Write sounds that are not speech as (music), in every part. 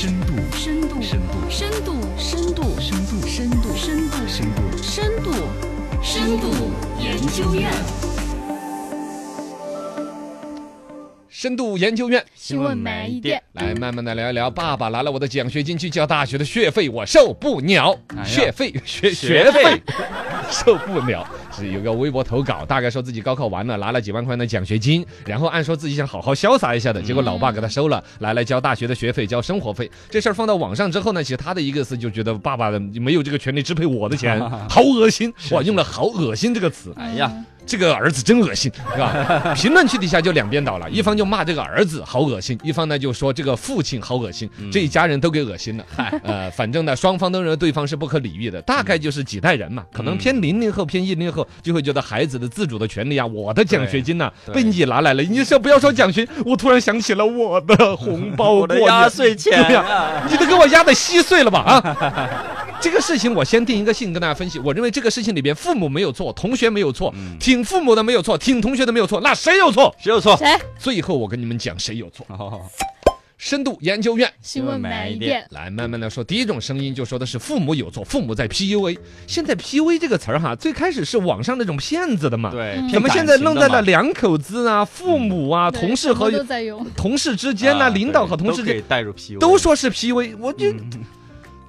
深度，深度，深度，深度，深度，深度，深度，深度，深度，深度，深度研究院。深度研究院新闻慢一点。来慢慢的聊一聊，爸爸拿了我的奖学金去交大学的学费，我受不了。学费学学学费 (laughs) 受不了。是有个微博投稿，大概说自己高考完了，拿了几万块的奖学金，然后按说自己想好好潇洒一下的，结果老爸给他收了，拿来交大学的学费，交生活费。这事儿放到网上之后呢，其实他的一个是就觉得爸爸没有这个权利支配我的钱，(laughs) 好恶心。哇，用了“好恶心”这个词。哎呀，这个儿子真恶心，是吧？(laughs) 评论区底下就两边倒了，一方就骂这个儿子好恶心，一方呢就说这个父亲好恶心，这一家人都给恶心了。呃，反正呢，双方都认为对方是不可理喻的，大概就是几代人嘛，可能偏零零后、偏一零后就会觉得孩子的自主的权利啊，我的奖学金呐、对被你拿来了，你说不要说奖学，我突然想起了我的红包我的压岁钱对呀啊，你都给我压的稀碎了吧啊！这个事情我先定一个性跟大家分析，我认为这个事情里边父母没有错，同学没有错，挺父母的没有错，挺同学的没有错，那谁有错？谁有错？谁？最后我跟你们讲谁有错。哦，深度研究院新闻慢一点。来慢慢的说，第一种声音就说的是父母有错，父母在 PUA。现在 PUA 这个词儿哈，最开始是网上那种骗子的嘛，对，怎么现在弄在了两口子啊、父母啊、对同事和。同事之间呢、啊领导和同事之间都带入 PUA，都说是 PUA，我就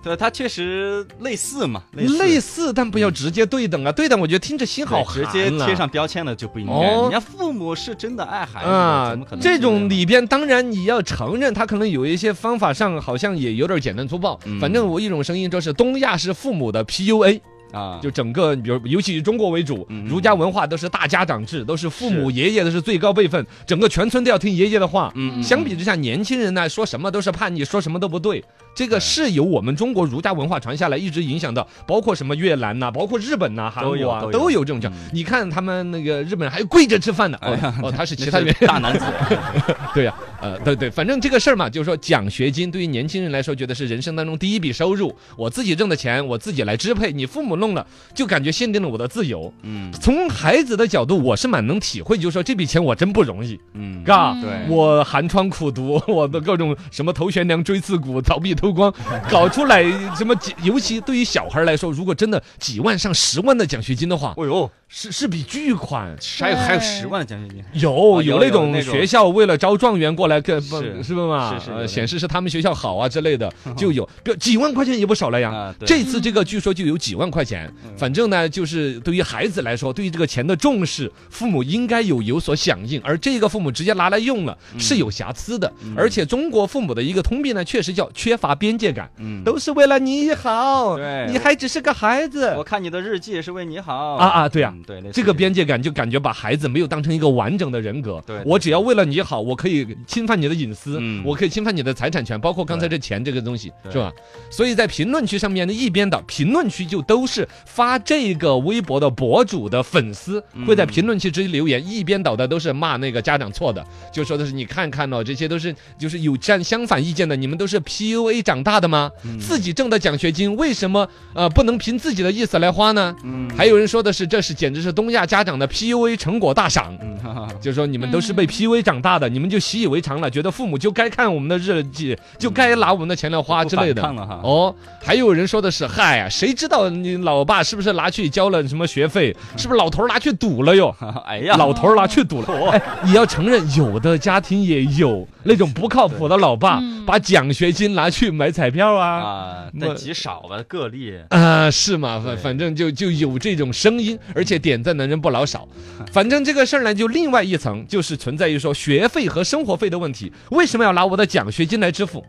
对，它确实类似嘛，类似类似，但不要直接对等啊！对等，我觉得听着心好寒对直接啊贴上标签了就不应该。哦人家父母是真的爱孩子，啊怎么可能？这种里边当然你要承认，他可能有一些方法上好像也有点简单粗暴。嗯反正我一种声音就是东亚是父母的 PUA，啊，就整个比如尤其以中国为主，嗯儒家文化都是大家长制，都是父母爷爷都是最高辈分，整个全村都要听爷爷的话。相比之下，年轻人呢说什么都是叛逆，说什么都不对。这个是由我们中国儒家文化传下来，一直影响到，包括什么越南呐、包括日本呐、韩都有国啊，都有。这种叫嗯。你看他们那个日本人还跪着吃饭呢，哎哦哦，他是其他大男子，(laughs) 对呀、呃，对对，反正这个事儿嘛，就是说奖学金对于年轻人来说，觉得是人生当中第一笔收入，我自己挣的钱，我自己来支配，你父母弄了，就感觉限定了我的自由。嗯。从孩子的角度，我是蛮能体会，就是说这笔钱我真不容易，嗯，嘎。嗯对。我寒窗苦读，(laughs) 我的各种什么头悬梁锥刺股、逃避 (laughs) 偷光，搞出来什么几，尤其对于小孩来说，如果真的几万上十万的奖学金的话，哎呦，是是笔巨款。还有还有十万的奖学金，(laughs) 有啊有有那种学校为了招状元过来跟不是是不嘛？是是显示是他们学校好啊之类的，(laughs) 就有，比几万块钱也不少了呀。这次这个据说就有几万块钱，反正呢，就是对于孩子来说，对于这个钱的重视，父母应该有有所响应，而这个父母直接拿来用了是有瑕疵的。而且中国父母的一个通病呢，确实叫缺乏边界感，嗯，都是为了你好，对。你还只是个孩子。我。看你的日记也是为你好。啊啊对啊。嗯对，这个边界感就感觉把孩子没有当成一个完整的人格。对。对我只要为了你好，我可以侵犯你的隐私，嗯。我可以侵犯你的财产权，包括刚才这钱这个东西，是吧？所以在评论区上面的，一边倒，评论区就都是发这个微博的博主的粉丝嗯。会在评论区直接留言，一边倒的都是骂那个家长错的，就说的是你看看哦，这些都是就是有站相反意见的，你们都是 PUA 长大的吗？嗯自己挣的奖学金为什么呃不能凭自己的意思来花呢？嗯还有人说的是，这是简直是东亚家长的 PUA 成果大赏。嗯哈哈就是说你们都是被 PUA 长大的，你们就习以为常了，觉得父母就该看我们的日记，就该拿我们的钱来花之类的。哦，还有人说的是，嗨呀，谁知道你老爸是不是拿去交了什么学费？是不是老头儿拿去赌了哟？(laughs) 哎呀，老头儿拿去赌了。(laughs) 哎，你要承认，有的家庭也有那种不靠谱的老爸，嗯把奖学金拿去买彩票啊。啊，那但极少吧，个例。啊、是嘛？反反正就就有这种声音，而且点赞的人不老少。反正这个事儿呢，就另外一层，就是存在于说学费和生活费的问题。为什么要拿我的奖学金来支付？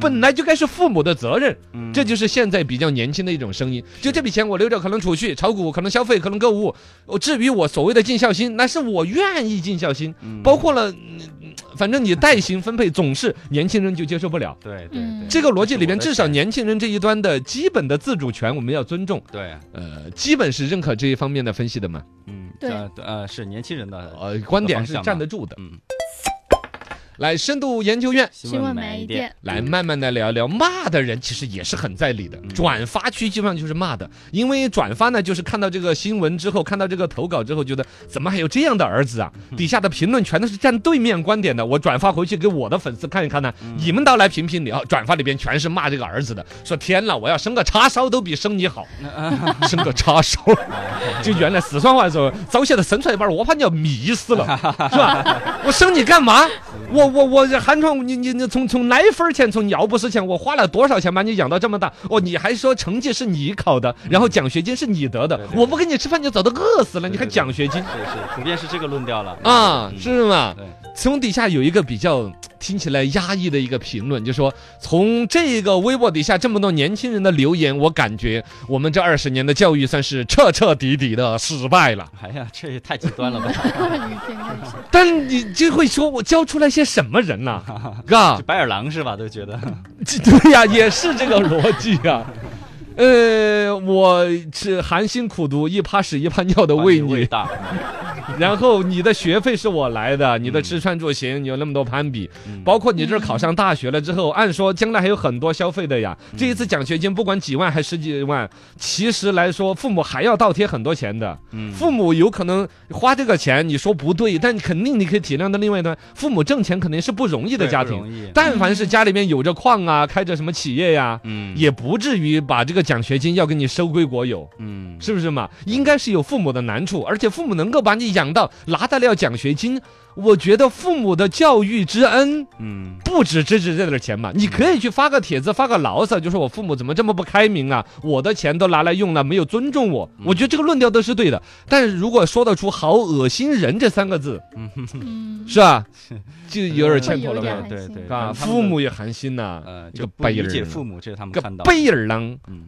本来就该是父母的责任，嗯这就是现在比较年轻的一种声音。就这笔钱我留着，可能储蓄、炒股，可能消费，可能购物。我至于我所谓的尽孝心，那是我愿意尽孝心，嗯包括了，嗯反正你代薪分配总是年轻人就接受不了。对对嗯对，这个逻辑里边，至少年轻人这一端的基本的自主权，我们要尊重。对，呃，基本是认可这一方面的分析的嘛。嗯，对呃是年轻人的呃，观点是站得住的。嗯来，深度研究院新闻买一点，来慢慢的聊聊骂的人，其实也是很在理的。转发区基本上就是骂的，因为转发呢，就是看到这个新闻之后，看到这个投稿之后，觉得怎么还有这样的儿子啊？底下的评论全都是站对面观点的，我转发回去给我的粉丝看一看呢，你们倒来评评理啊！转发里边全是骂这个儿子的，说天呐，我要生个叉烧都比生你好，(laughs) 生个叉烧，(laughs) 就原来四川话说，早些的生出来一半，我怕你要迷死了，(laughs) 是吧？我生你干嘛？我我我寒窗，你你你从从奶粉钱，从尿不湿钱，我花了多少钱把你养到这么大？哦，你还说成绩是你考的，然后奖学金是你得的，我不给你吃饭，你就早都饿死了，你还奖学金是是，普遍是这个论调了啊？是吗？对，从底下有一个比较听起来压抑的一个评论，就说从这个微博底下这么多年轻人的留言，我感觉我们这二十年的教育算是彻彻底底的失败了。哎呀，这也太极端了吧？(laughs) 但你就会说我教出来些什么人呐、(laughs) 嘎，白眼狼是吧？都觉得 (laughs) 对呀，也是这个逻辑啊。呃，我是含辛苦读，一趴屎一趴尿的为你，(laughs) 然后你的学费是我来的，你的吃穿住行你有那么多攀比，嗯包括你这考上大学了之后，按说将来还有很多消费的呀。这一次奖学金不管几万还十几万，其实来说父母还要倒贴很多钱的。嗯父母有可能花这个钱，你说不对，但肯定你可以体谅的。另外一端，父母挣钱肯定是不容易的家庭但凡是家里面有着矿啊，开着什么企业呀，嗯也不至于把这个奖学金要给你收归国有。嗯是不是嘛？应该是有父母的难处，而且父母能够把你养到拿得了奖学金，我觉得父母的教育之恩嗯不止只值这点钱嘛。你可以去发个帖子，发个牢骚，就说我父母怎么这么不开明啊？我的钱都拿来用了，没有尊重我。我觉得这个论调都是对的，但是如果说得出“好恶心人”这三个字，嗯，是吧？(laughs) 就有点欠妥了吧会有点寒？对啊，对父母也寒心呐，呃这个就不理背人儿解父母，这是他们个看到背儿郎。嗯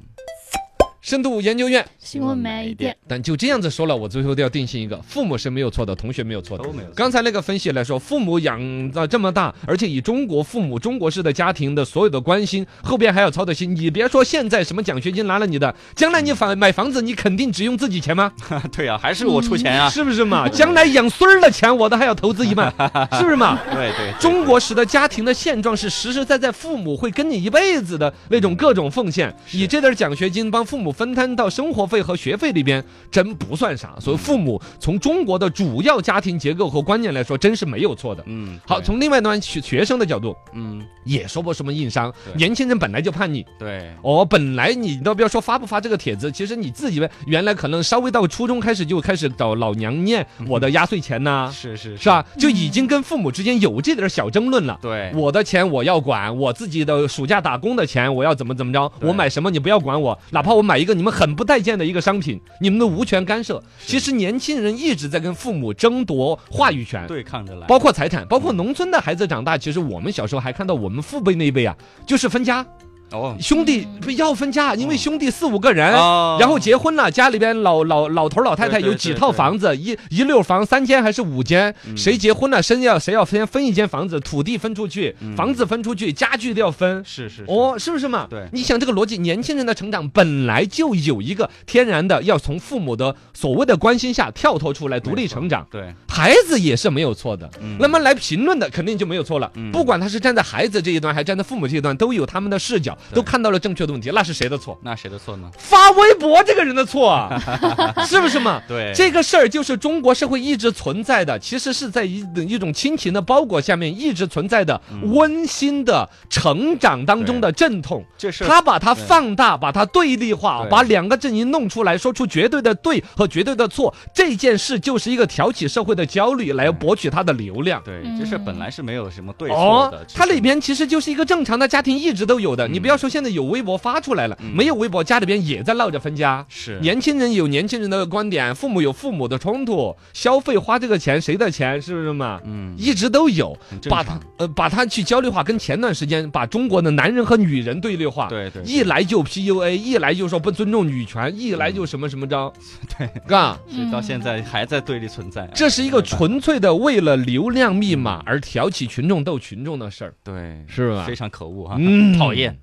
深度研究院，新闻买一点，但就这样子说了，我最后都要定性一个：父母是没有错的，同学没有错的。都没有错刚才那个分析来说，父母养到这么大，而且以中国父母中国式的家庭的所有的关心，后边还要操的心。你别说现在什么奖学金拿了你的，将来你房买房子，你肯定只用自己钱吗？对啊，还是我出钱啊，是不是嘛？将来养孙儿的钱，我都还要投资一半，(laughs) 是不是嘛？对对，对中国式的家庭的现状是实实在在父母会跟你一辈子的那种各种奉献，以这点奖学金帮父母分摊到生活费和学费里边，真不算啥。所以父母从中国的主要家庭结构和观念来说，真是没有错的。嗯好，从另外一端学学生的角度，嗯也说不什么硬伤。年轻人本来就叛逆，对哦，本来你都不要说发不发这个帖子，其实你自己原来可能稍微到初中开始就开始找老娘念我的压岁钱呐、(laughs) 是是是吧？就已经跟父母之间有这点小争论了。对我的钱我要管，我自己的暑假打工的钱我要怎么怎么着，我买什么你不要管我，哪怕我买一个你们很不待见的一个商品，你们都无权干涉。其实年轻人一直在跟父母争夺话语权。对抗着来，包括财产，包括农村的孩子长大，其实我们小时候还看到我们父辈那一辈啊，就是分家，哦。兄弟不要分家，因为兄弟四五个人，哦。然后结婚了，家里边老老老头老太太有几套房子，一一溜房三间还是五间，嗯。谁结婚了，谁要谁要分分一间房子，土地分出去，嗯。房子分出去，家具都要分。是是是。哦，是不是嘛？对。你想这个逻辑，年轻人的成长本来就有一个天然的要从父母的所谓的关心下跳脱出来，独立成长。对。孩子也是没有错的，嗯。那么来评论的肯定就没有错了。嗯。不管他是站在孩子这一端，还站在父母这一端，都有他们的视角，对都看到了正确的问题，那是谁的错？那谁的错呢？发微博这个人的错啊，(laughs) 是不是嘛？对这个事儿就是中国社会一直存在的，其实是在一一种亲情的包裹下面一直存在的嗯温馨的成长当中的阵痛。这是他把它放大，把它对立化，把两个阵营弄出来，说出绝对的对和绝对的错，这件事就是一个挑起社会的焦虑，来博取他的流量。对嗯这事儿本来是没有什么对错哦的，，它里边其实就是一个正常的家庭，一直都有的。你不要说现在有微博发出来了，嗯。没有微博，家里边也在闹着分家。是。年轻人有年轻人的观点，父母有父母的冲突，消费花这个钱谁的钱，是不是嘛？嗯。一直都有。把他呃把他去焦虑化，跟前段时间把中国的男人和女人对立化，对对一来就 PUA，一来就说不尊重女权，一来就什么什么着，(laughs) 对，嘎，所以到现在还在对立存在，这是一个纯粹的为了流量密码而挑起群众斗群众的事儿，对。是吧？非？常可恶啊，嗯。讨厌。